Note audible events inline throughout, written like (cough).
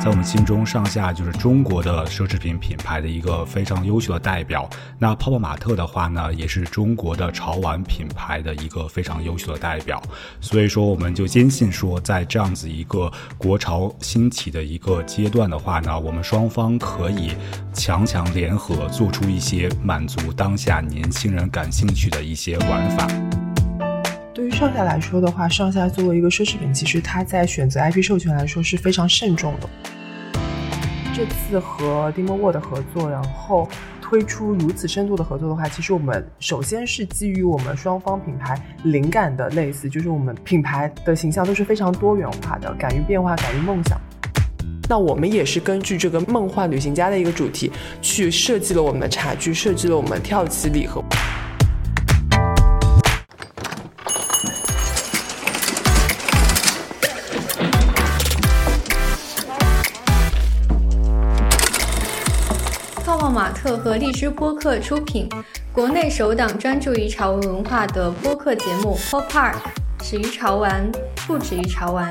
在我们心中上下就是中国的奢侈品品牌的一个非常优秀的代表。那泡泡玛特的话呢，也是中国的潮玩品牌的一个非常优秀的代表。所以说，我们就坚信说，在这样子一个国潮兴起的一个阶段的话呢，我们双方可以强强联合，做出一些满足当下年轻人感兴趣的一些玩法。上下来说的话，上下作为一个奢侈品，其实它在选择 IP 授权来说是非常慎重的。这次和 Dimo World 的合作，然后推出如此深度的合作的话，其实我们首先是基于我们双方品牌灵感的类似，就是我们品牌的形象都是非常多元化的，敢于变化，敢于梦想。那我们也是根据这个梦幻旅行家的一个主题，去设计了我们的茶具，设计了我们跳棋礼盒。特和荔枝播客出品，国内首档专注于潮文文化的播客节目《Pop Park》，始于潮玩，不止于潮玩。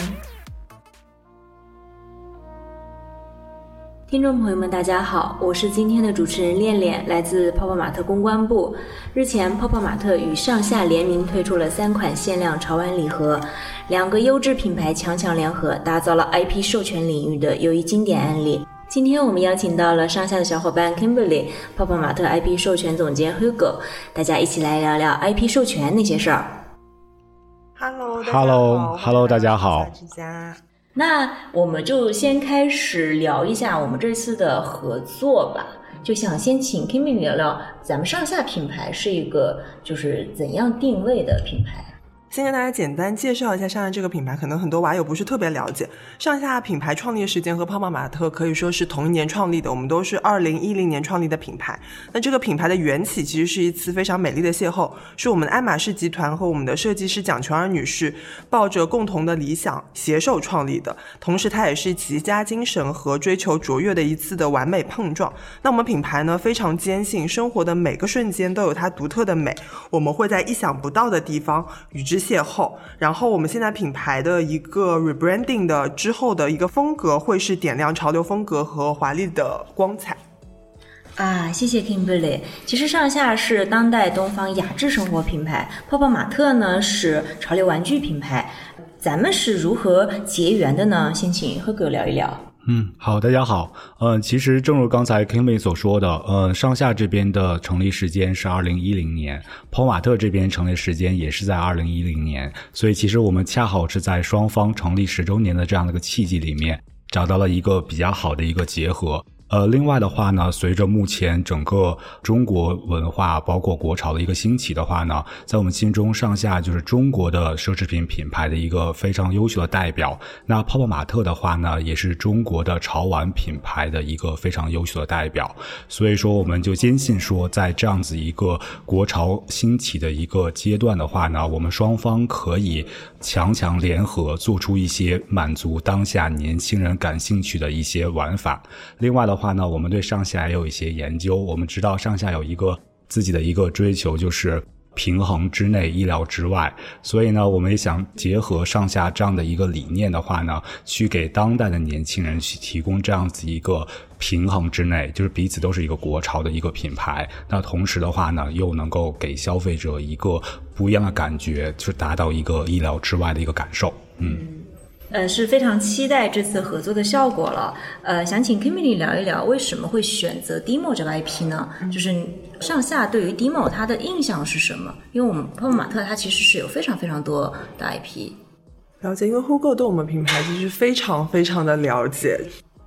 听众朋友们，大家好，我是今天的主持人恋恋，来自泡泡玛特公关部。日前，泡泡玛特与上下联名推出了三款限量潮玩礼盒，两个优质品牌强强联合，打造了 IP 授权领域的又一经典案例。今天我们邀请到了上下的小伙伴 Kimberly、泡泡玛特 IP 授权总监 Hugo，大家一起来聊聊 IP 授权那些事儿。Hello，Hello，Hello，大家好。那我们就先开始聊一下我们这次的合作吧。就想先请 Kimberly 聊聊，咱们上下品牌是一个就是怎样定位的品牌。先跟大家简单介绍一下上下这个品牌，可能很多网友不是特别了解。上下品牌创立的时间和泡泡玛特可以说是同一年创立的，我们都是二零一零年创立的品牌。那这个品牌的缘起其实是一次非常美丽的邂逅，是我们的爱马仕集团和我们的设计师蒋琼儿女士抱着共同的理想携手创立的。同时，它也是极佳精神和追求卓越的一次的完美碰撞。那我们品牌呢，非常坚信生活的每个瞬间都有它独特的美，我们会在意想不到的地方与之。邂逅，然后我们现在品牌的一个 rebranding 的之后的一个风格会是点亮潮流风格和华丽的光彩。啊，谢谢 Kimberly。其实上下是当代东方雅致生活品牌，泡泡玛特呢是潮流玩具品牌，咱们是如何结缘的呢？先请贺哥聊一聊。嗯，好，大家好。嗯，其实正如刚才 Kimmy 所说的，呃，上下这边的成立时间是二零一零年，泡马特这边成立时间也是在二零一零年，所以其实我们恰好是在双方成立十周年的这样的一个契机里面，找到了一个比较好的一个结合。呃，另外的话呢，随着目前整个中国文化包括国潮的一个兴起的话呢，在我们心中上下就是中国的奢侈品品牌的一个非常优秀的代表。那泡泡玛特的话呢，也是中国的潮玩品牌的一个非常优秀的代表。所以说，我们就坚信说，在这样子一个国潮兴起的一个阶段的话呢，我们双方可以强强联合，做出一些满足当下年轻人感兴趣的一些玩法。另外的。话呢，我们对上下也有一些研究。我们知道上下有一个自己的一个追求，就是平衡之内，意料之外。所以呢，我们也想结合上下这样的一个理念的话呢，去给当代的年轻人去提供这样子一个平衡之内，就是彼此都是一个国潮的一个品牌。那同时的话呢，又能够给消费者一个不一样的感觉，就达到一个意料之外的一个感受。嗯。呃，是非常期待这次合作的效果了。呃，想请 Kimmy 聊一聊为什么会选择 Dimo 这个 IP 呢？就是上下对于 Dimo 它的印象是什么？因为我们泡泡玛特它其实是有非常非常多的 IP。了解，因为 Hugo 对我们品牌其实非常非常的了解。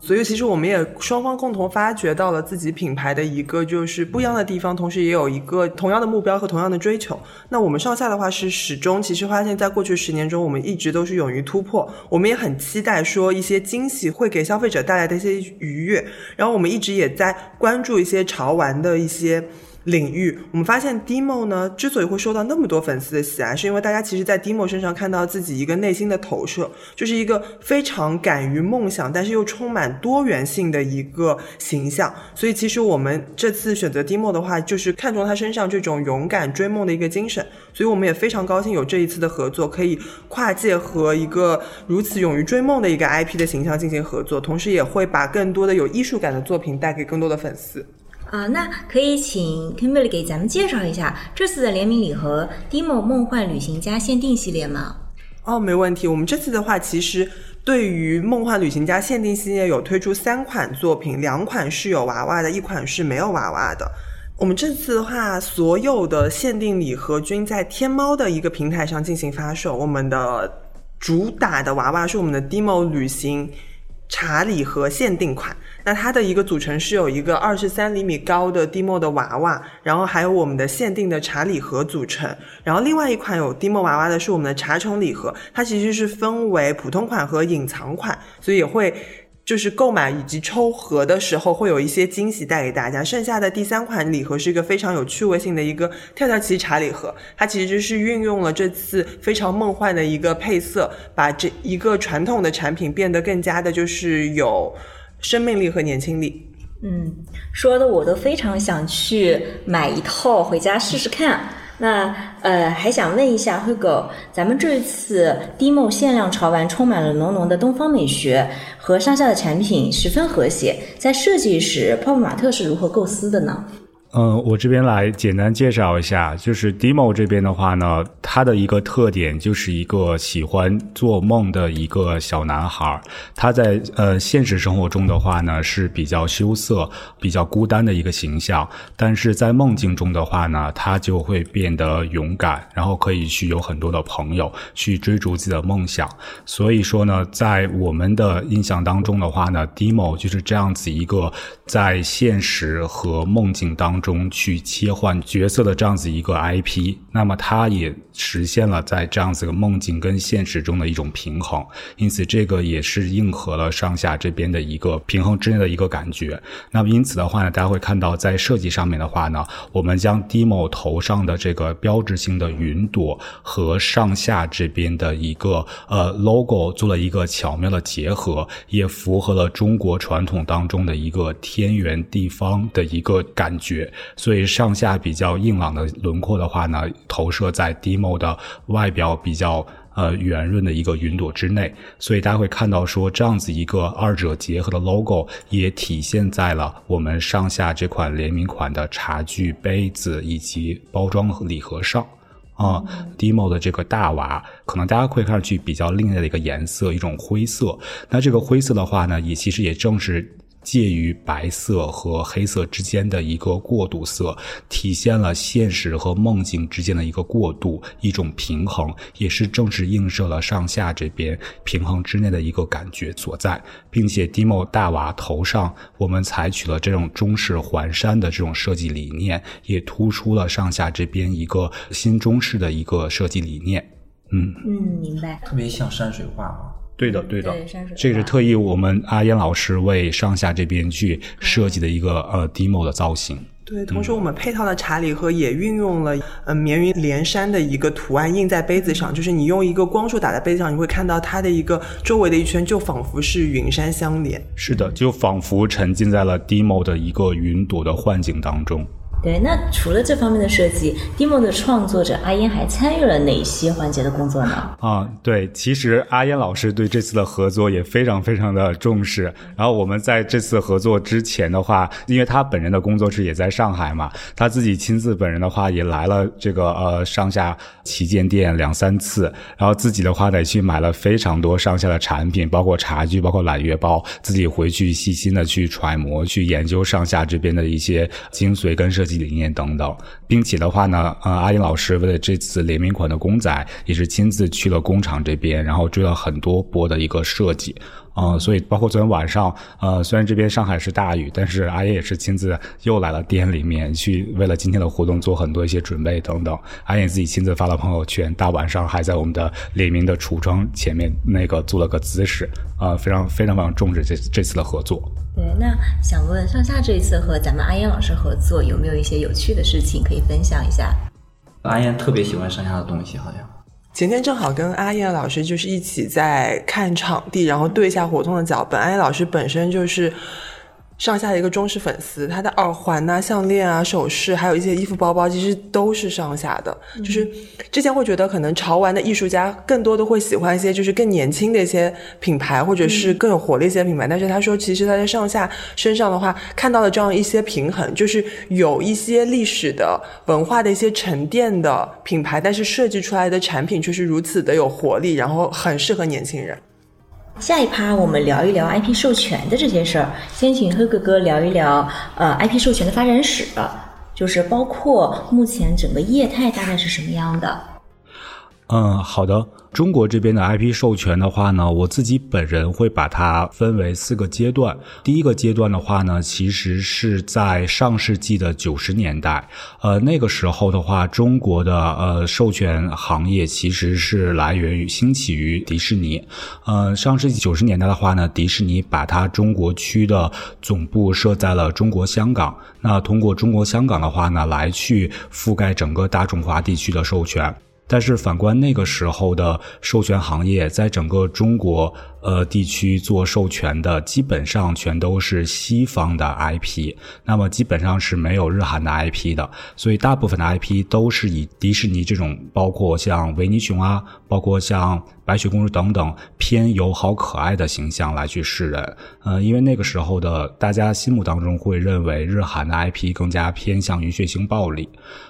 所以其实我们也双方共同发掘到了自己品牌的一个就是不一样的地方，同时也有一个同样的目标和同样的追求。那我们上下的话是始终其实发现，在过去十年中，我们一直都是勇于突破。我们也很期待说一些惊喜会给消费者带来的一些愉悦。然后我们一直也在关注一些潮玩的一些。领域，我们发现 Demo 呢之所以会受到那么多粉丝的喜爱，是因为大家其实，在 Demo 身上看到自己一个内心的投射，就是一个非常敢于梦想，但是又充满多元性的一个形象。所以，其实我们这次选择 Demo 的话，就是看中他身上这种勇敢追梦的一个精神。所以，我们也非常高兴有这一次的合作，可以跨界和一个如此勇于追梦的一个 IP 的形象进行合作，同时也会把更多的有艺术感的作品带给更多的粉丝。啊，那可以请 Kimberly 给咱们介绍一下这次的联名礼盒 Demo 梦幻旅行家限定系列吗？哦，没问题。我们这次的话，其实对于梦幻旅行家限定系列有推出三款作品，两款是有娃娃的，一款是没有娃娃的。我们这次的话，所有的限定礼盒均在天猫的一个平台上进行发售。我们的主打的娃娃是我们的 Demo 旅行茶礼盒限定款。那它的一个组成是有一个二十三厘米高的蒂莫的娃娃，然后还有我们的限定的茶礼盒组成，然后另外一款有蒂莫娃娃的是我们的茶宠礼盒，它其实是分为普通款和隐藏款，所以也会。就是购买以及抽盒的时候会有一些惊喜带给大家。剩下的第三款礼盒是一个非常有趣味性的一个跳跳棋茶礼盒，它其实是运用了这次非常梦幻的一个配色，把这一个传统的产品变得更加的就是有生命力和年轻力。嗯，说的我都非常想去买一套回家试试看。那呃，还想问一下 Hugo，，咱们这次 Demo 限量潮玩充满了浓浓的东方美学，和上下的产品十分和谐，在设计时泡泡玛特是如何构思的呢？嗯，我这边来简单介绍一下，就是 Demo 这边的话呢，它的一个特点就是一个喜欢做梦的一个小男孩。他在呃现实生活中的话呢是比较羞涩、比较孤单的一个形象，但是在梦境中的话呢，他就会变得勇敢，然后可以去有很多的朋友，去追逐自己的梦想。所以说呢，在我们的印象当中的话呢，Demo 就是这样子一个在现实和梦境当。中去切换角色的这样子一个 IP，那么它也实现了在这样子个梦境跟现实中的一种平衡，因此这个也是应和了上下这边的一个平衡之内的一个感觉。那么因此的话呢，大家会看到在设计上面的话呢，我们将 Demo 头上的这个标志性的云朵和上下这边的一个呃 logo 做了一个巧妙的结合，也符合了中国传统当中的一个天圆地方的一个感觉。所以上下比较硬朗的轮廓的话呢，投射在 Demo 的外表比较呃圆润的一个云朵之内，所以大家会看到说这样子一个二者结合的 logo 也体现在了我们上下这款联名款的茶具、杯子以及包装礼盒上啊。Demo 的这个大娃，可能大家会看上去比较另类的一个颜色，一种灰色。那这个灰色的话呢，也其实也正是。介于白色和黑色之间的一个过渡色，体现了现实和梦境之间的一个过渡，一种平衡，也是正是映射了上下这边平衡之内的一个感觉所在，并且 Demo 大娃头上我们采取了这种中式环山的这种设计理念，也突出了上下这边一个新中式的一个设计理念。嗯嗯，明白。特别像山水画啊。对的，对的，这个是特意我们阿燕老师为上下这边去设计的一个呃 demo 的造型。对，同时我们配套的茶礼盒也运用了嗯绵云连山的一个图案印在杯子上，就是你用一个光束打在杯子上，你会看到它的一个周围的一圈就仿佛是云山相连。是的，就仿佛沉浸在了 demo 的一个云朵的幻境当中。对，那除了这方面的设计，Demo 的创作者阿烟还参与了哪些环节的工作呢？啊，对，其实阿烟老师对这次的合作也非常非常的重视。然后我们在这次合作之前的话，因为他本人的工作室也在上海嘛，他自己亲自本人的话也来了这个呃上下旗舰店两三次，然后自己的话得去买了非常多上下的产品，包括茶具，包括揽月包，自己回去细心的去揣摩、去研究上下这边的一些精髓跟设计。理念等等，并且的话呢，呃，阿林老师为了这次联名款的公仔，也是亲自去了工厂这边，然后追了很多波的一个设计，啊，所以包括昨天晚上，呃，虽然这边上海是大雨，但是阿燕也是亲自又来了店里面去，为了今天的活动做很多一些准备等等。阿燕自己亲自发了朋友圈，大晚上还在我们的联名的橱窗前面那个做了个姿势，啊，非常非常非常重视这这次的合作。对，那想问上下这一次和咱们阿燕老师合作，有没有一些有趣的事情可以分享一下？阿燕特别喜欢上下的东西，好像。前天正好跟阿燕老师就是一起在看场地，然后对一下活动的脚本。阿燕老师本身就是。上下的一个忠实粉丝，他的耳环呐、项链啊、首饰，还有一些衣服、包包，其实都是上下的。就是之前会觉得，可能潮玩的艺术家更多的会喜欢一些就是更年轻的一些品牌，或者是更有活力一些品牌。但是他说，其实他在上下身上的话，看到了这样一些平衡，就是有一些历史的文化的一些沉淀的品牌，但是设计出来的产品却是如此的有活力，然后很适合年轻人。下一趴我们聊一聊 IP 授权的这些事儿，先请黑哥哥聊一聊呃 IP 授权的发展史，就是包括目前整个业态大概是什么样的。嗯，好的。中国这边的 IP 授权的话呢，我自己本人会把它分为四个阶段。第一个阶段的话呢，其实是在上世纪的九十年代，呃，那个时候的话，中国的呃授权行业其实是来源于兴起于迪士尼。呃，上世纪九十年代的话呢，迪士尼把它中国区的总部设在了中国香港，那通过中国香港的话呢，来去覆盖整个大中华地区的授权。但是反观那个时候的授权行业，在整个中国。呃，地区做授权的基本上全都是西方的 IP，那么基本上是没有日韩的 IP 的，所以大部分的 IP 都是以迪士尼这种，包括像维尼熊啊，包括像白雪公主等等偏友好可爱的形象来去示人。呃，因为那个时候的大家心目当中会认为日韩的 IP 更加偏向于血腥暴力，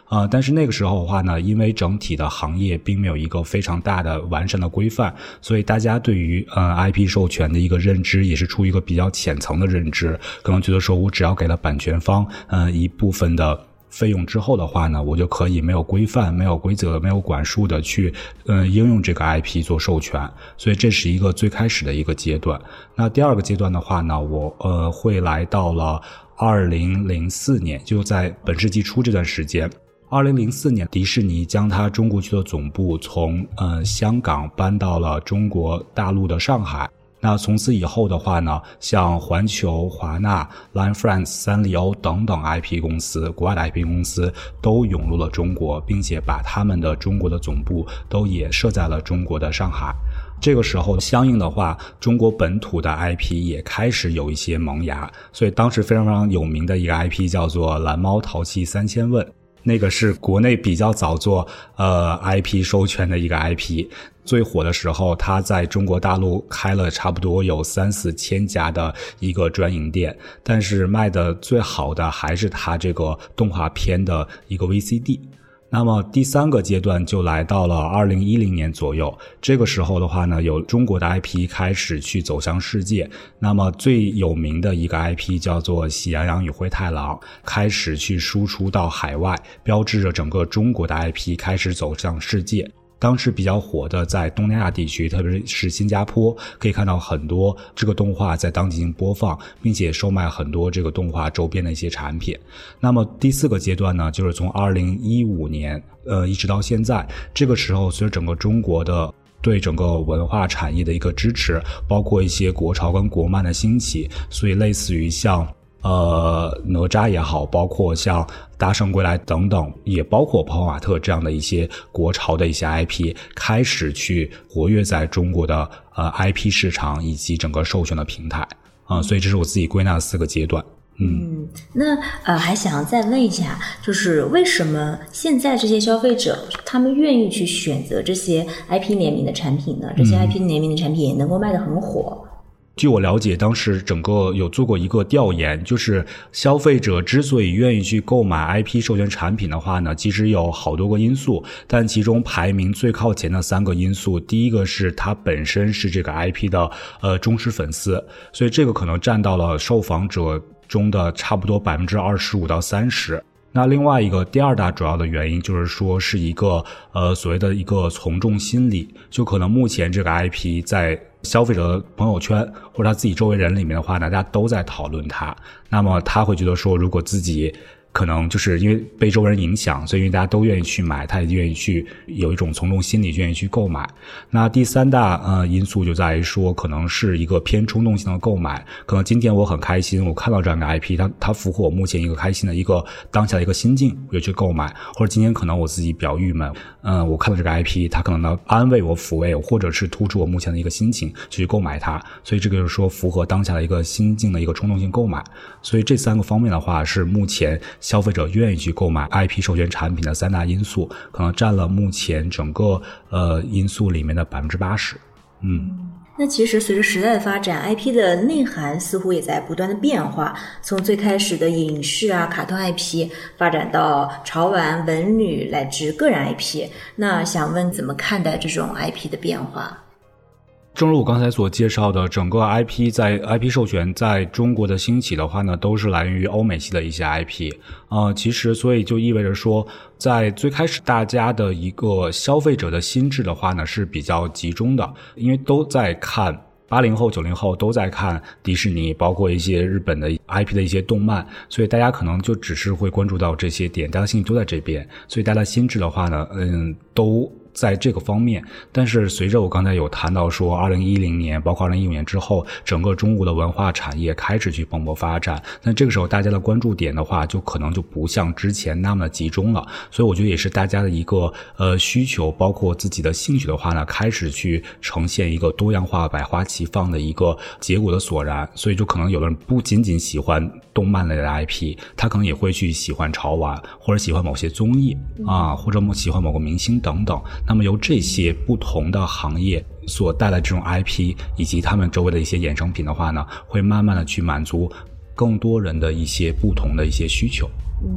啊，但是那个时候的话呢，因为整体的行业并没有一个非常大的完善的规范，所以大家对于呃。IP 授权的一个认知也是出于一个比较浅层的认知，可能觉得说我只要给了版权方嗯一部分的费用之后的话呢，我就可以没有规范、没有规则、没有管束的去嗯应用这个 IP 做授权，所以这是一个最开始的一个阶段。那第二个阶段的话呢，我呃会来到了二零零四年，就在本世纪初这段时间。二零零四年，迪士尼将它中国区的总部从呃香港搬到了中国大陆的上海。那从此以后的话呢，像环球、华纳、Line France、三丽鸥等等 IP 公司，国外的 IP 公司都涌入了中国，并且把他们的中国的总部都也设在了中国的上海。这个时候，相应的话，中国本土的 IP 也开始有一些萌芽。所以当时非常非常有名的一个 IP 叫做《蓝猫淘气三千问》。那个是国内比较早做呃 IP 授权的一个 IP，最火的时候，它在中国大陆开了差不多有三四千家的一个专营店，但是卖的最好的还是它这个动画片的一个 VCD。那么第三个阶段就来到了二零一零年左右，这个时候的话呢，有中国的 IP 开始去走向世界。那么最有名的一个 IP 叫做《喜羊羊与灰太狼》，开始去输出到海外，标志着整个中国的 IP 开始走向世界。当时比较火的，在东南亚地区，特别是新加坡，可以看到很多这个动画在当进行播放，并且售卖很多这个动画周边的一些产品。那么第四个阶段呢，就是从二零一五年，呃，一直到现在，这个时候随着整个中国的对整个文化产业的一个支持，包括一些国潮跟国漫的兴起，所以类似于像。呃，哪吒也好，包括像《大圣归来》等等，也包括泡泡玛特这样的一些国潮的一些 IP，开始去活跃在中国的呃 IP 市场以及整个授权的平台啊，所以这是我自己归纳的四个阶段。嗯，那呃，还想再问一下，就是为什么现在这些消费者他们愿意去选择这些 IP 联名的产品呢？这些 IP 联名的产品也能够卖得很火。据我了解，当时整个有做过一个调研，就是消费者之所以愿意去购买 IP 授权产品的话呢，其实有好多个因素，但其中排名最靠前的三个因素，第一个是他本身是这个 IP 的呃忠实粉丝，所以这个可能占到了受访者中的差不多百分之二十五到三十。那另外一个第二大主要的原因就是说是一个呃所谓的一个从众心理，就可能目前这个 IP 在。消费者的朋友圈或者他自己周围人里面的话，大家都在讨论他，那么他会觉得说，如果自己可能就是因为被周围人影响，所以因为大家都愿意去买，他也愿意去有一种从众心理，愿意去购买。那第三大呃因素就在于说，可能是一个偏冲动性的购买。可能今天我很开心，我看到这样的 IP，它它符合我目前一个开心的一个当下的一个心境，我就去购买。或者今天可能我自己比较郁闷，嗯，我看到这个 IP，它可能能安慰我、抚慰我，或者是突出我目前的一个心情，去购买它。所以这个就是说符合当下的一个心境的一个冲动性购买。所以这三个方面的话，是目前。消费者愿意去购买 IP 授权产品的三大因素，可能占了目前整个呃因素里面的百分之八十。嗯，那其实随着时代的发展，IP 的内涵似乎也在不断的变化。从最开始的影视啊、卡通 IP，发展到潮玩、文旅乃至个人 IP。那想问，怎么看待这种 IP 的变化？正如我刚才所介绍的，整个 IP 在 IP 授权在中国的兴起的话呢，都是来源于欧美系的一些 IP。呃，其实所以就意味着说，在最开始大家的一个消费者的心智的话呢是比较集中的，因为都在看八零后、九零后都在看迪士尼，包括一些日本的 IP 的一些动漫，所以大家可能就只是会关注到这些点，大家心都在这边，所以大家心智的话呢，嗯，都。在这个方面，但是随着我刚才有谈到说，二零一零年，包括二零一五年之后，整个中国的文化产业开始去蓬勃发展。那这个时候，大家的关注点的话，就可能就不像之前那么集中了。所以我觉得也是大家的一个呃需求，包括自己的兴趣的话呢，开始去呈现一个多样化、百花齐放的一个结果的所然。所以就可能有的人不仅仅喜欢动漫类的 IP，他可能也会去喜欢潮玩，或者喜欢某些综艺啊，或者喜欢某个明星等等。那么由这些不同的行业所带来这种 IP，以及他们周围的一些衍生品的话呢，会慢慢的去满足更多人的一些不同的一些需求。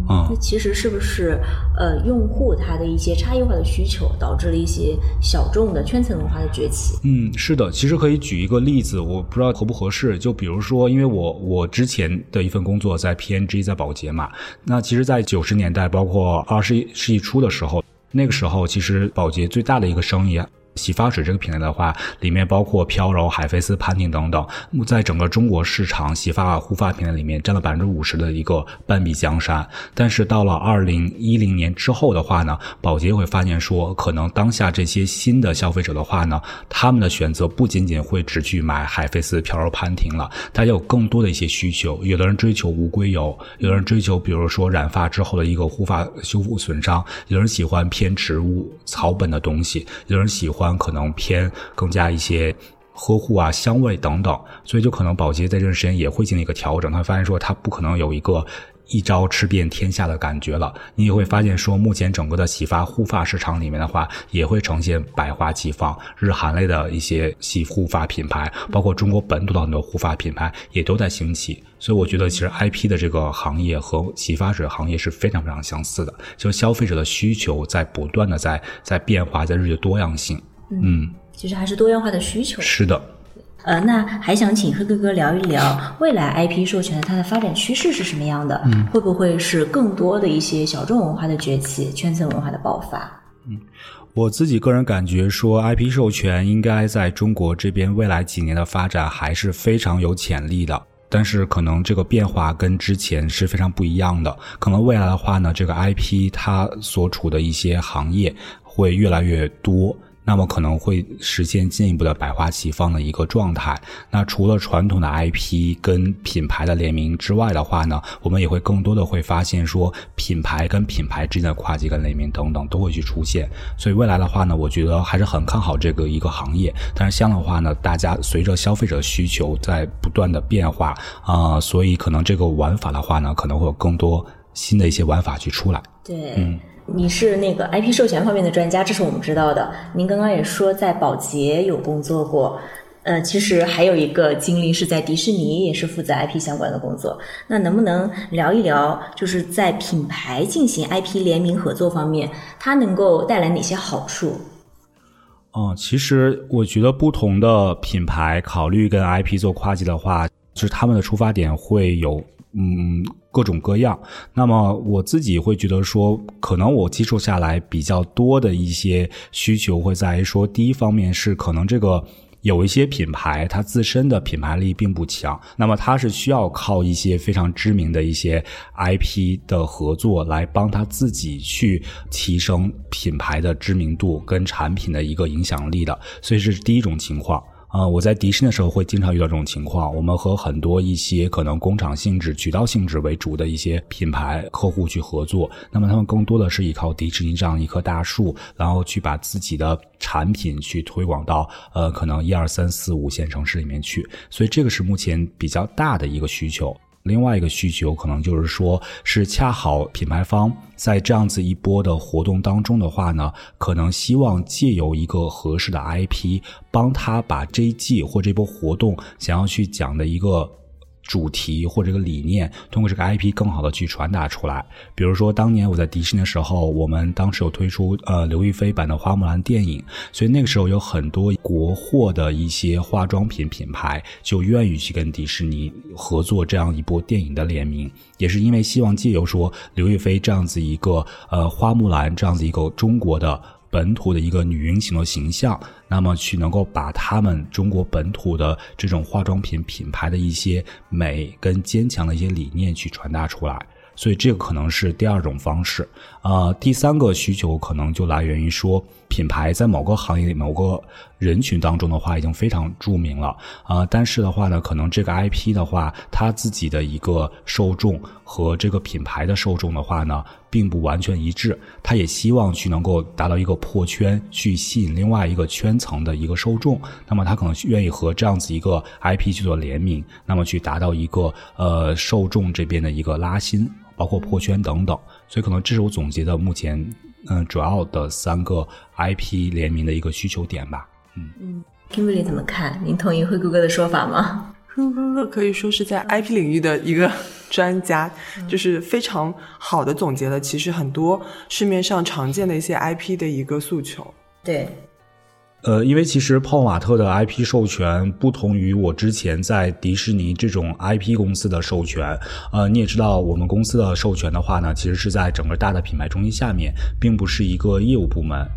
嗯，那其实是不是呃，用户他的一些差异化的需求，导致了一些小众的圈层文化的崛起？嗯，是的，其实可以举一个例子，我不知道合不合适。就比如说，因为我我之前的一份工作在 PNG，在保洁嘛，那其实，在九十年代，包括二十一世纪初的时候。那个时候，其实保洁最大的一个生意啊。洗发水这个品类的话，里面包括飘柔、海飞丝、潘婷等等，在整个中国市场洗发护发品类里面占了百分之五十的一个半壁江山。但是到了二零一零年之后的话呢，宝洁会发现说，可能当下这些新的消费者的话呢，他们的选择不仅仅会只去买海飞丝、飘柔、潘婷了，大家有更多的一些需求。有的人追求无硅油，有人追求比如说染发之后的一个护发修复损伤，有人喜欢偏植物草本的东西，有人喜欢。可能偏更加一些呵护啊、香味等等，所以就可能宝洁在这段时间也会进行一个调整。他发现说，他不可能有一个一招吃遍天下的感觉了。你也会发现说，目前整个的洗发护发市场里面的话，也会呈现百花齐放，日韩类的一些洗护发品牌，包括中国本土的很多护发品牌也都在兴起。所以我觉得，其实 IP 的这个行业和洗发水行业是非常非常相似的，就消费者的需求在不断的在在变化，在日益多样性。嗯，其实还是多样化的需求。是的，呃，那还想请黑哥哥聊一聊未来 IP 授权它的发展趋势是什么样的？嗯，会不会是更多的一些小众文化的崛起，圈层文化的爆发？嗯，我自己个人感觉说，IP 授权应该在中国这边未来几年的发展还是非常有潜力的，但是可能这个变化跟之前是非常不一样的。可能未来的话呢，这个 IP 它所处的一些行业会越来越多。那么可能会实现进一步的百花齐放的一个状态。那除了传统的 IP 跟品牌的联名之外的话呢，我们也会更多的会发现说品牌跟品牌之间的跨界跟联名等等都会去出现。所以未来的话呢，我觉得还是很看好这个一个行业。但是像的话呢，大家随着消费者需求在不断的变化啊，所以可能这个玩法的话呢，可能会有更多新的一些玩法去出来。对，嗯。你是那个 IP 授权方面的专家，这是我们知道的。您刚刚也说在宝洁有工作过，呃，其实还有一个经历是在迪士尼，也是负责 IP 相关的工作。那能不能聊一聊，就是在品牌进行 IP 联名合作方面，它能够带来哪些好处？嗯，其实我觉得不同的品牌考虑跟 IP 做跨界的话，就是他们的出发点会有。嗯，各种各样。那么我自己会觉得说，可能我接触下来比较多的一些需求会在于说，第一方面是可能这个有一些品牌，它自身的品牌力并不强，那么它是需要靠一些非常知名的一些 IP 的合作来帮他自己去提升品牌的知名度跟产品的一个影响力的，所以这是第一种情况。呃，我在迪士尼的时候会经常遇到这种情况。我们和很多一些可能工厂性质、渠道性质为主的一些品牌客户去合作，那么他们更多的是依靠迪士尼这样一棵大树，然后去把自己的产品去推广到呃可能一二三四五线城市里面去。所以这个是目前比较大的一个需求。另外一个需求可能就是说，是恰好品牌方在这样子一波的活动当中的话呢，可能希望借由一个合适的 IP，帮他把这一季或这波活动想要去讲的一个。主题或者个理念，通过这个 IP 更好的去传达出来。比如说，当年我在迪士尼的时候，我们当时有推出呃刘亦菲版的花木兰电影，所以那个时候有很多国货的一些化妆品品牌就愿意去跟迪士尼合作这样一部电影的联名，也是因为希望借由说刘亦菲这样子一个呃花木兰这样子一个中国的。本土的一个女英雄的形象，那么去能够把他们中国本土的这种化妆品品牌的一些美跟坚强的一些理念去传达出来，所以这个可能是第二种方式。呃，第三个需求可能就来源于说，品牌在某个行业里某个人群当中的话已经非常著名了啊，但是的话呢，可能这个 IP 的话，它自己的一个受众和这个品牌的受众的话呢，并不完全一致。他也希望去能够达到一个破圈，去吸引另外一个圈层的一个受众。那么他可能愿意和这样子一个 IP 去做联名，那么去达到一个呃受众这边的一个拉新。包括破圈等等，所以可能这是我总结的目前嗯主要的三个 IP 联名的一个需求点吧。嗯嗯，Kimberly 怎么看？您同意灰姑哥的说法吗？灰姑哥可以说是在 IP 领域的一个专家，就是非常好的总结了其实很多市面上常见的一些 IP 的一个诉求。对。呃，因为其实泡泡玛特的 IP 授权不同于我之前在迪士尼这种 IP 公司的授权。呃，你也知道，我们公司的授权的话呢，其实是在整个大的品牌中心下面，并不是一个业务部门。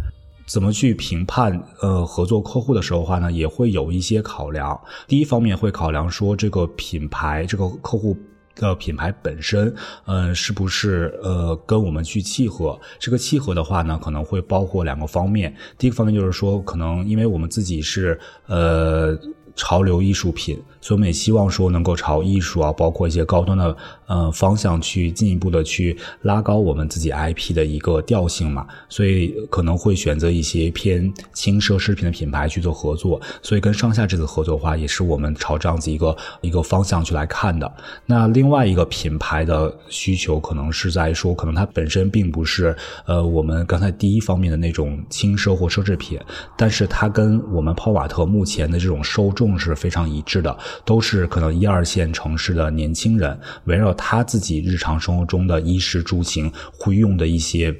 怎么去评判呃合作客户的时候话呢，也会有一些考量。第一方面会考量说这个品牌这个客户。的品牌本身，嗯，是不是呃跟我们去契合？这个契合的话呢，可能会包括两个方面。第一个方面就是说，可能因为我们自己是呃潮流艺术品。所以我们也希望说能够朝艺术啊，包括一些高端的呃方向去进一步的去拉高我们自己 IP 的一个调性嘛。所以可能会选择一些偏轻奢侈品的品牌去做合作。所以跟上下这次合作的话，也是我们朝这样子一个一个方向去来看的。那另外一个品牌的需求，可能是在说，可能它本身并不是呃我们刚才第一方面的那种轻奢或奢侈品，但是它跟我们泡瓦特目前的这种受众是非常一致的。都是可能一二线城市的年轻人，围绕他自己日常生活中的衣食住行会用的一些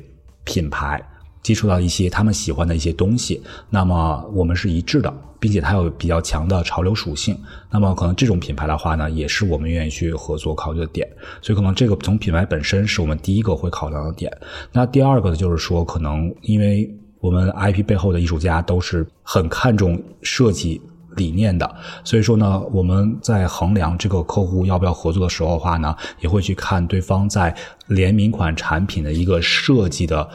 品牌，接触到一些他们喜欢的一些东西，那么我们是一致的，并且它有比较强的潮流属性。那么可能这种品牌的话呢，也是我们愿意去合作考虑的点。所以可能这个从品牌本身是我们第一个会考量的点。那第二个呢，就是说可能因为我们 IP 背后的艺术家都是很看重设计。理念的，所以说呢，我们在衡量这个客户要不要合作的时候的话呢，也会去看对方在联名款产品的一个设计的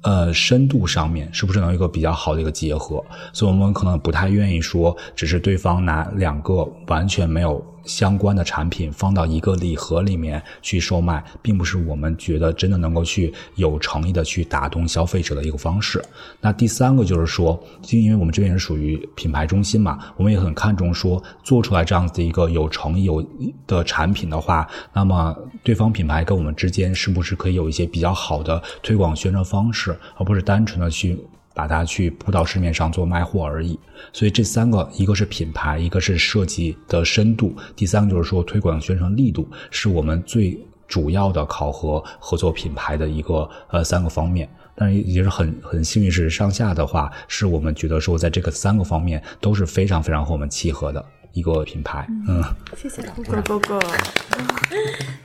呃深度上面是不是能有一个比较好的一个结合，所以我们可能不太愿意说，只是对方拿两个完全没有。相关的产品放到一个礼盒里面去售卖，并不是我们觉得真的能够去有诚意的去打动消费者的一个方式。那第三个就是说，就因为我们这边是属于品牌中心嘛，我们也很看重说做出来这样子一个有诚意有的产品的话，那么对方品牌跟我们之间是不是可以有一些比较好的推广宣传方式，而不是单纯的去。把它去铺到市面上做卖货而已，所以这三个，一个是品牌，一个是设计的深度，第三个就是说推广宣传力度，是我们最主要的考核合作品牌的一个呃三个方面。但是也是很很幸运，是上下的话，是我们觉得说在这个三个方面都是非常非常和我们契合的。一个品牌。嗯，谢谢虎哥哥哥。(laughs)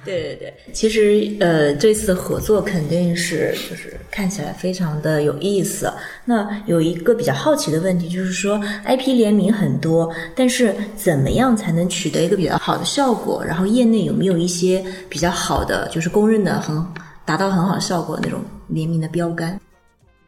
对对对，其实呃，这次合作肯定是就是看起来非常的有意思。那有一个比较好奇的问题，就是说 IP 联名很多，但是怎么样才能取得一个比较好的效果？然后业内有没有一些比较好的，就是公认的很达到很好效果那种联名的标杆？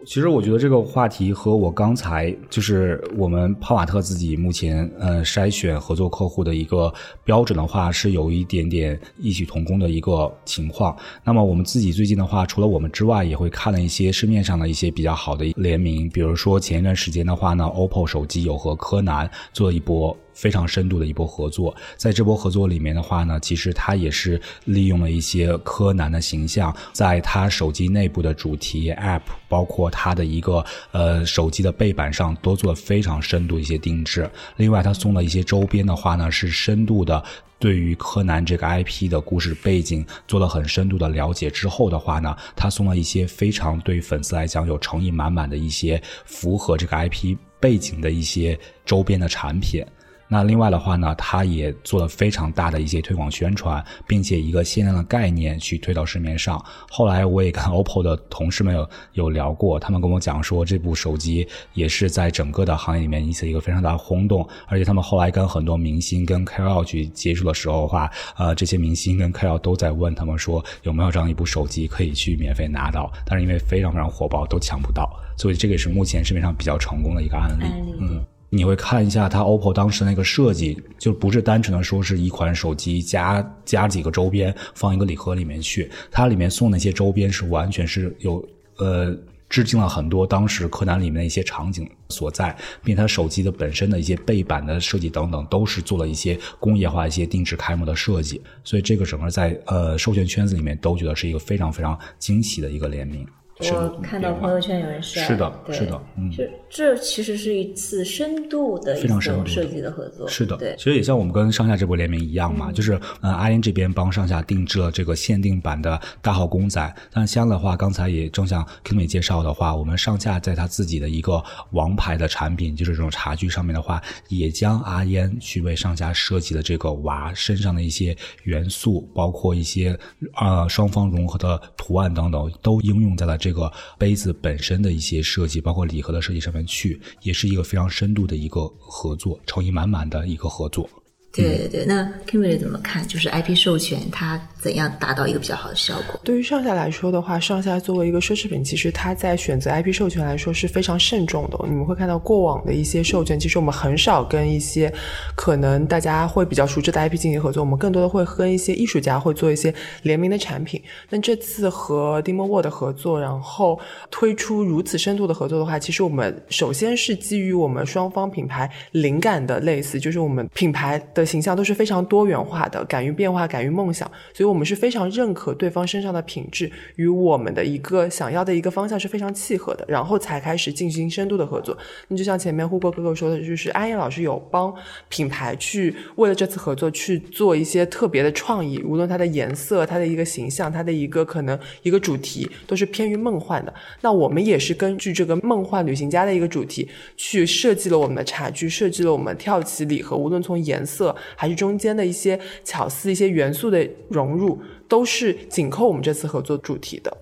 其实我觉得这个话题和我刚才就是我们泡玛特自己目前呃筛选合作客户的一个标准的话，是有一点点异曲同工的一个情况。那么我们自己最近的话，除了我们之外，也会看了一些市面上的一些比较好的联名，比如说前一段时间的话呢，OPPO 手机有和柯南做一波。非常深度的一波合作，在这波合作里面的话呢，其实他也是利用了一些柯南的形象，在他手机内部的主题 App，包括他的一个呃手机的背板上，都做了非常深度一些定制。另外，他送了一些周边的话呢，是深度的对于柯南这个 IP 的故事背景做了很深度的了解之后的话呢，他送了一些非常对粉丝来讲有诚意满满的一些符合这个 IP 背景的一些周边的产品。那另外的话呢，它也做了非常大的一些推广宣传，并且一个限量的概念去推到市面上。后来我也跟 OPPO 的同事们有有聊过，他们跟我讲说，这部手机也是在整个的行业里面引起一个非常大的轰动。而且他们后来跟很多明星跟 KOL 去接触的时候的话，呃，这些明星跟 KOL 都在问他们说，有没有这样一部手机可以去免费拿到？但是因为非常非常火爆，都抢不到，所以这个也是目前市面上比较成功的一个案例。嗯。你会看一下它 OPPO 当时那个设计，就不是单纯的说是一款手机加加几个周边放一个礼盒里面去，它里面送那些周边是完全是有呃致敬了很多当时柯南里面的一些场景所在，并且它手机的本身的一些背板的设计等等都是做了一些工业化一些定制开模的设计，所以这个整个在呃授权圈子里面都觉得是一个非常非常惊喜的一个联名。我看到朋友圈有人晒，是的，是的，嗯，这这其实是一次深度的非常深度设计的合作，是的，对，其实也像我们跟上下这波联名一样嘛，就是呃，阿联这边帮上下定制了这个限定版的大号公仔，但相的话，刚才也正像 Kimi 介绍的话，我们上下在他自己的一个王牌的产品，就是这种茶具上面的话，也将阿烟去为上下设计的这个娃身上的一些元素，包括一些呃双方融合的图案等等，都应用在了这个杯子。本身的一些设计，包括礼盒的设计上面去，也是一个非常深度的一个合作，诚意满满的一个合作。对对对，那 Kimberly 怎么看？就是 IP 授权它怎样达到一个比较好的效果？对于上下来说的话，上下作为一个奢侈品，其实它在选择 IP 授权来说是非常慎重的。你们会看到过往的一些授权，其实我们很少跟一些可能大家会比较熟知的 IP 进行合作，我们更多的会跟一些艺术家会做一些联名的产品。那这次和 Dimo World 合作，然后推出如此深度的合作的话，其实我们首先是基于我们双方品牌灵感的类似，就是我们品牌的。形象都是非常多元化的，敢于变化，敢于梦想，所以我我们是非常认可对方身上的品质与我们的一个想要的一个方向是非常契合的，然后才开始进行深度的合作。那就像前面护国哥哥说的，就是安燕老师有帮品牌去为了这次合作去做一些特别的创意，无论它的颜色、它的一个形象、它的一个可能一个主题，都是偏于梦幻的。那我们也是根据这个梦幻旅行家的一个主题去设计了我们的茶具，设计了我们跳棋礼盒，无论从颜色。还是中间的一些巧思、一些元素的融入，都是紧扣我们这次合作主题的。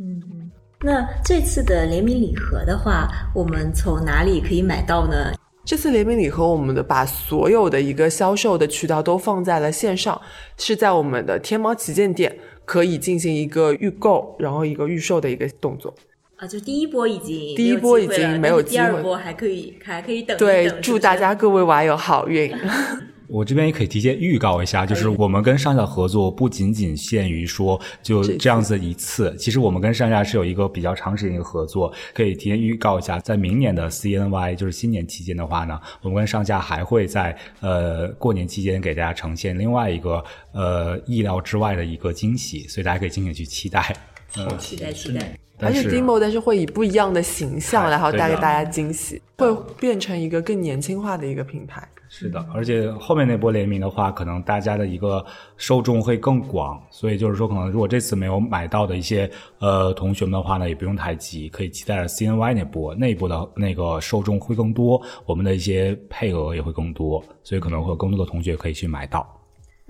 嗯，那这次的联名礼盒的话，我们从哪里可以买到呢？这次联名礼盒，我们的把所有的一个销售的渠道都放在了线上，是在我们的天猫旗舰店可以进行一个预购，然后一个预售的一个动作。啊，就第一波已经第一波已经没有机会，第二波还可以还可以等。对，祝大家各位娃友好运。(laughs) (laughs) (laughs) 我这边也可以提前预告一下，就是我们跟上下合作不仅仅限于说就这样子一次，其实我们跟上下是有一个比较长时间的合作，可以提前预告一下，在明年的 CNY 就是新年期间的话呢，我们跟上下还会在呃过年期间给大家呈现另外一个呃意料之外的一个惊喜，所以大家可以敬请去期待。嗯，期待期待。而且 Demo 但是会以不一样的形象，然后带给大家惊喜，会变成一个更年轻化的一个品牌。是的，而且后面那波联名的话，可能大家的一个受众会更广，所以就是说，可能如果这次没有买到的一些呃同学们的话呢，也不用太急，可以期待 CNY 那波，那一波的那个受众会更多，我们的一些配额也会更多，所以可能会有更多的同学可以去买到。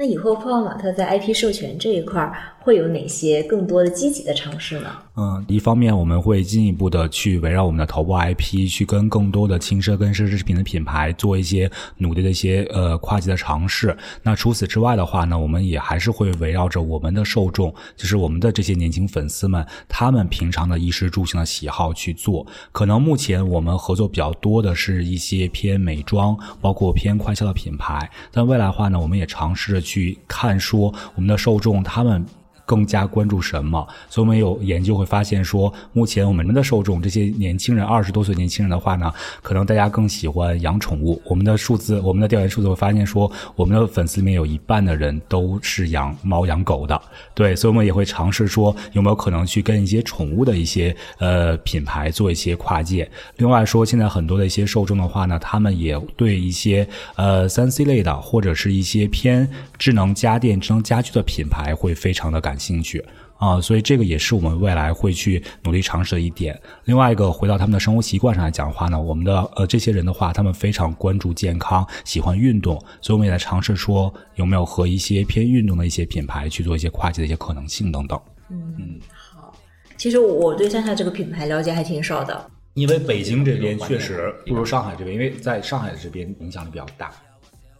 那以后泡泡玛特在 IP 授权这一块会有哪些更多的积极的尝试呢？嗯，一方面我们会进一步的去围绕我们的头部 IP，去跟更多的轻奢跟奢侈品的品牌做一些努力的一些呃跨界的尝试。那除此之外的话呢，我们也还是会围绕着我们的受众，就是我们的这些年轻粉丝们，他们平常的衣食住行的喜好去做。可能目前我们合作比较多的是一些偏美妆，包括偏快消的品牌。但未来的话呢，我们也尝试着去看说我们的受众他们。更加关注什么？所以我们有研究会发现说，目前我们的受众这些年轻人，二十多岁年轻人的话呢，可能大家更喜欢养宠物。我们的数字，我们的调研数字会发现说，我们的粉丝里面有一半的人都是养猫养狗的。对，所以我们也会尝试说，有没有可能去跟一些宠物的一些呃品牌做一些跨界。另外说，现在很多的一些受众的话呢，他们也对一些呃三 C 类的或者是一些偏智能家电、智能家居的品牌会非常的感。兴趣啊，所以这个也是我们未来会去努力尝试的一点。另外一个，回到他们的生活习惯上来讲的话呢，我们的呃这些人的话，他们非常关注健康，喜欢运动，所以我们也在尝试说有没有和一些偏运动的一些品牌去做一些跨界的一些可能性等等。嗯，好。其实我对山下这个品牌了解还挺少的，因为北京这边确实不如上海这边，因为在上海这边影响力比较大。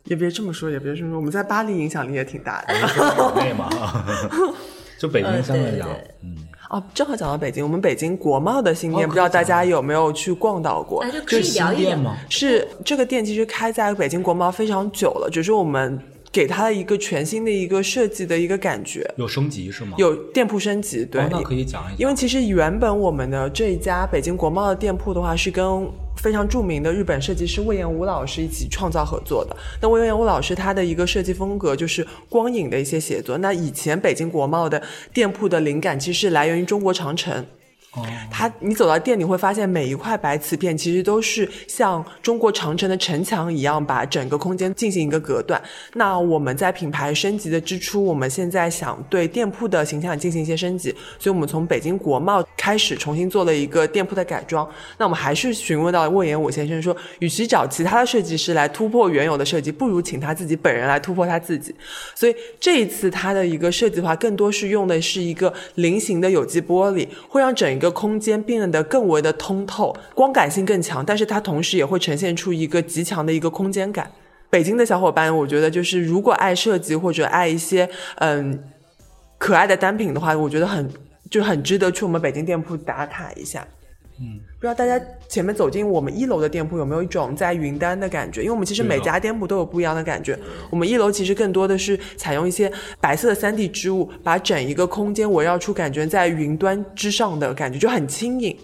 也别这么说，也别这么说，我们在巴黎影响力也挺大的。国内嘛，(laughs) 就北京相对来讲，嗯。哦，正好讲到北京，我们北京国贸的新店，不知道大家有没有去逛到过？就可以聊一点吗？是这个店其实开在北京国贸非常久了，只是我们。给它一个全新的一个设计的一个感觉，有升级是吗？有店铺升级，对，那可以讲一讲。因为其实原本我们的这一家北京国贸的店铺的话，是跟非常著名的日本设计师魏延武老师一起创造合作的。那魏延武老师他的一个设计风格就是光影的一些写作。那以前北京国贸的店铺的灵感其实是来源于中国长城。它，你走到店里会发现每一块白瓷片其实都是像中国长城的城墙一样，把整个空间进行一个隔断。那我们在品牌升级的之初，我们现在想对店铺的形象进行一些升级，所以我们从北京国贸开始重新做了一个店铺的改装。那我们还是询问到魏延武先生说，与其找其他的设计师来突破原有的设计，不如请他自己本人来突破他自己。所以这一次他的一个设计的话，更多是用的是一个菱形的有机玻璃，会让整一空间变得更为的通透，光感性更强，但是它同时也会呈现出一个极强的一个空间感。北京的小伙伴，我觉得就是如果爱设计或者爱一些嗯可爱的单品的话，我觉得很就很值得去我们北京店铺打卡一下。嗯，不知道大家前面走进我们一楼的店铺有没有一种在云端的感觉？因为我们其实每家店铺都有不一样的感觉。我们一楼其实更多的是采用一些白色的三 D 织物，把整一个空间围绕出感觉在云端之上的感觉，就很轻盈。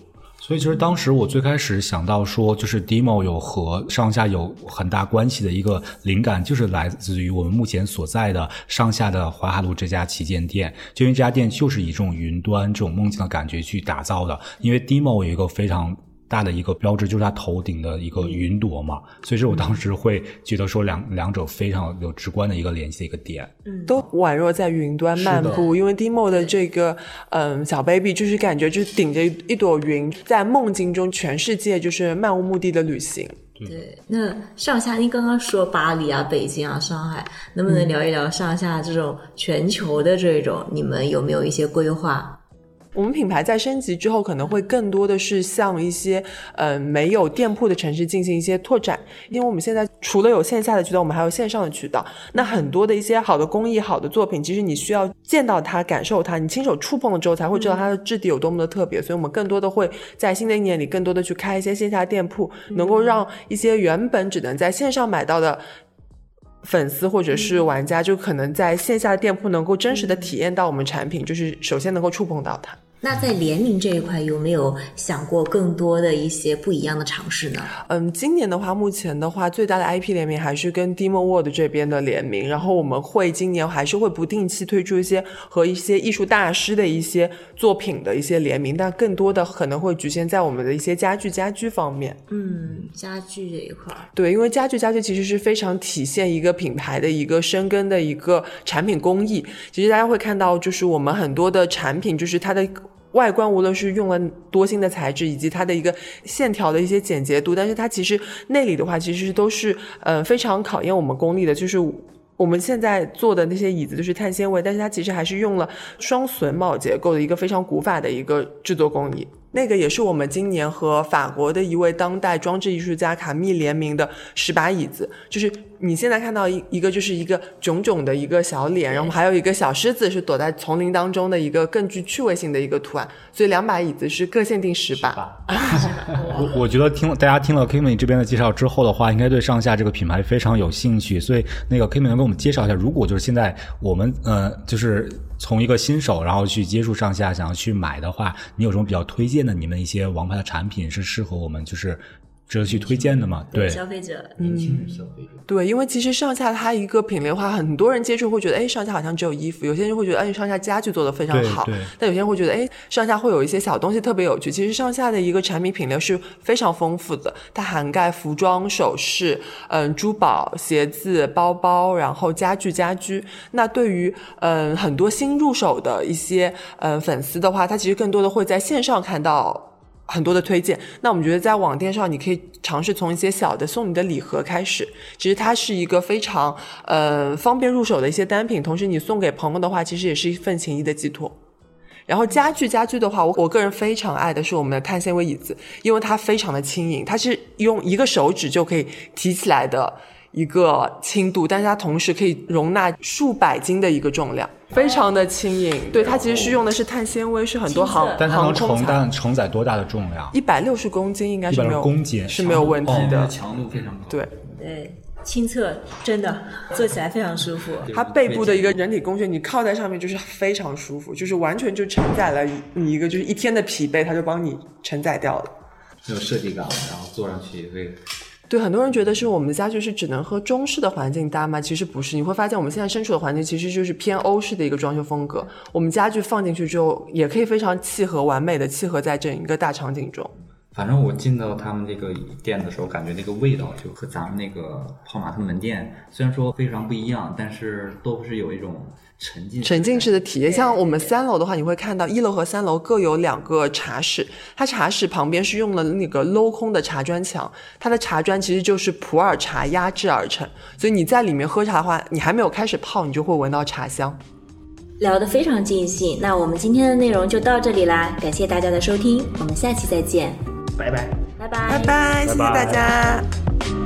所以其实当时我最开始想到说，就是 Demo 有和上下有很大关系的一个灵感，就是来自于我们目前所在的上下的淮海路这家旗舰店。就因为这家店就是以这种云端、这种梦境的感觉去打造的。因为 Demo 有一个非常。大的一个标志就是它头顶的一个云朵嘛，所以说我当时会觉得说两两者非常有直观的一个联系的一个点，嗯，都宛若在云端漫步，因为 Dimo 的这个嗯小 baby 就是感觉就是顶着一朵云，在梦境中全世界就是漫无目的的旅行。对，那上下您刚刚说巴黎啊、北京啊、上海，能不能聊一聊上下这种全球的这种，你们有没有一些规划？我们品牌在升级之后，可能会更多的是向一些呃没有店铺的城市进行一些拓展，因为我们现在除了有线下的渠道，我们还有线上的渠道。那很多的一些好的工艺、好的作品，其实你需要见到它、感受它，你亲手触碰了之后，才会知道它的质地有多么的特别。所以我们更多的会在新的一年里，更多的去开一些线下店铺，能够让一些原本只能在线上买到的粉丝或者是玩家，就可能在线下的店铺能够真实的体验到我们产品，就是首先能够触碰到它。那在联名这一块，有没有想过更多的一些不一样的尝试呢？嗯，今年的话，目前的话，最大的 IP 联名还是跟 Demo World 这边的联名。然后我们会今年还是会不定期推出一些和一些艺术大师的一些作品的一些联名，但更多的可能会局限在我们的一些家具家居方面。嗯，家具这一块，对，因为家具家具其实是非常体现一个品牌的一个深耕的一个产品工艺。其实大家会看到，就是我们很多的产品，就是它的。外观无论是用了多新的材质，以及它的一个线条的一些简洁度，但是它其实内里的话，其实都是呃非常考验我们功力的。就是我们现在做的那些椅子都是碳纤维，但是它其实还是用了双榫卯结构的一个非常古法的一个制作工艺。那个也是我们今年和法国的一位当代装置艺术家卡密联名的十把椅子，就是你现在看到一一个就是一个炯炯的一个小脸，然后还有一个小狮子是躲在丛林当中的一个更具趣味性的一个图案，所以两把椅子是各限定十把。(laughs) 我我觉得听大家听了 Kimi 这边的介绍之后的话，应该对上下这个品牌非常有兴趣，所以那个 Kimi 能给我们介绍一下，如果就是现在我们呃就是。从一个新手，然后去接触上下，想要去买的话，你有什么比较推荐的？你们一些王牌的产品是适合我们，就是。值得去推荐的嘛？对，消费者，年轻人消费者。对，因为其实上下它一个品类的话，很多人接触会觉得，哎，上下好像只有衣服；有些人会觉得，哎，上下家具做的非常好。但有些人会觉得，哎，上下会有一些小东西特别有趣。其实上下的一个产品品类是非常丰富的，它涵盖服装、首饰、嗯，珠宝、鞋子、包包，然后家具、家居。那对于嗯很多新入手的一些嗯粉丝的话，他其实更多的会在线上看到。很多的推荐，那我们觉得在网店上，你可以尝试从一些小的送你的礼盒开始。其实它是一个非常呃方便入手的一些单品，同时你送给朋友的话，其实也是一份情谊的寄托。然后家具家具的话，我我个人非常爱的是我们的碳纤维椅子，因为它非常的轻盈，它是用一个手指就可以提起来的一个轻度，但是它同时可以容纳数百斤的一个重量。非常的轻盈，对它其实是用的是碳纤维，是很多航但它能承担承载多大的重量？一百六十公斤应该是没有公斤是没有问题的，强度非常高。对对，亲测真的坐起来非常舒服。它背部的一个人体工学，你靠在上面就是非常舒服，就是完全就承载了你一个就是一天的疲惫，它就帮你承载掉了。很有设计感，然后坐上去也会。对很多人觉得是我们的家具是只能和中式的环境搭吗？其实不是，你会发现我们现在身处的环境其实就是偏欧式的一个装修风格。我们家具放进去之后，也可以非常契合、完美的契合在整一个大场景中。反正我进到他们这个店的时候，感觉那个味道就和咱们那个泡玛特门店虽然说非常不一样，但是都是有一种。沉浸沉浸式的体验，像我们三楼的话，你会看到一楼和三楼各有两个茶室，它茶室旁边是用了那个镂空的茶砖墙，它的茶砖其实就是普洱茶压制而成，所以你在里面喝茶的话，你还没有开始泡，你就会闻到茶香。聊得非常尽兴，那我们今天的内容就到这里啦，感谢大家的收听，我们下期再见，拜拜，拜拜，拜拜，谢谢大家。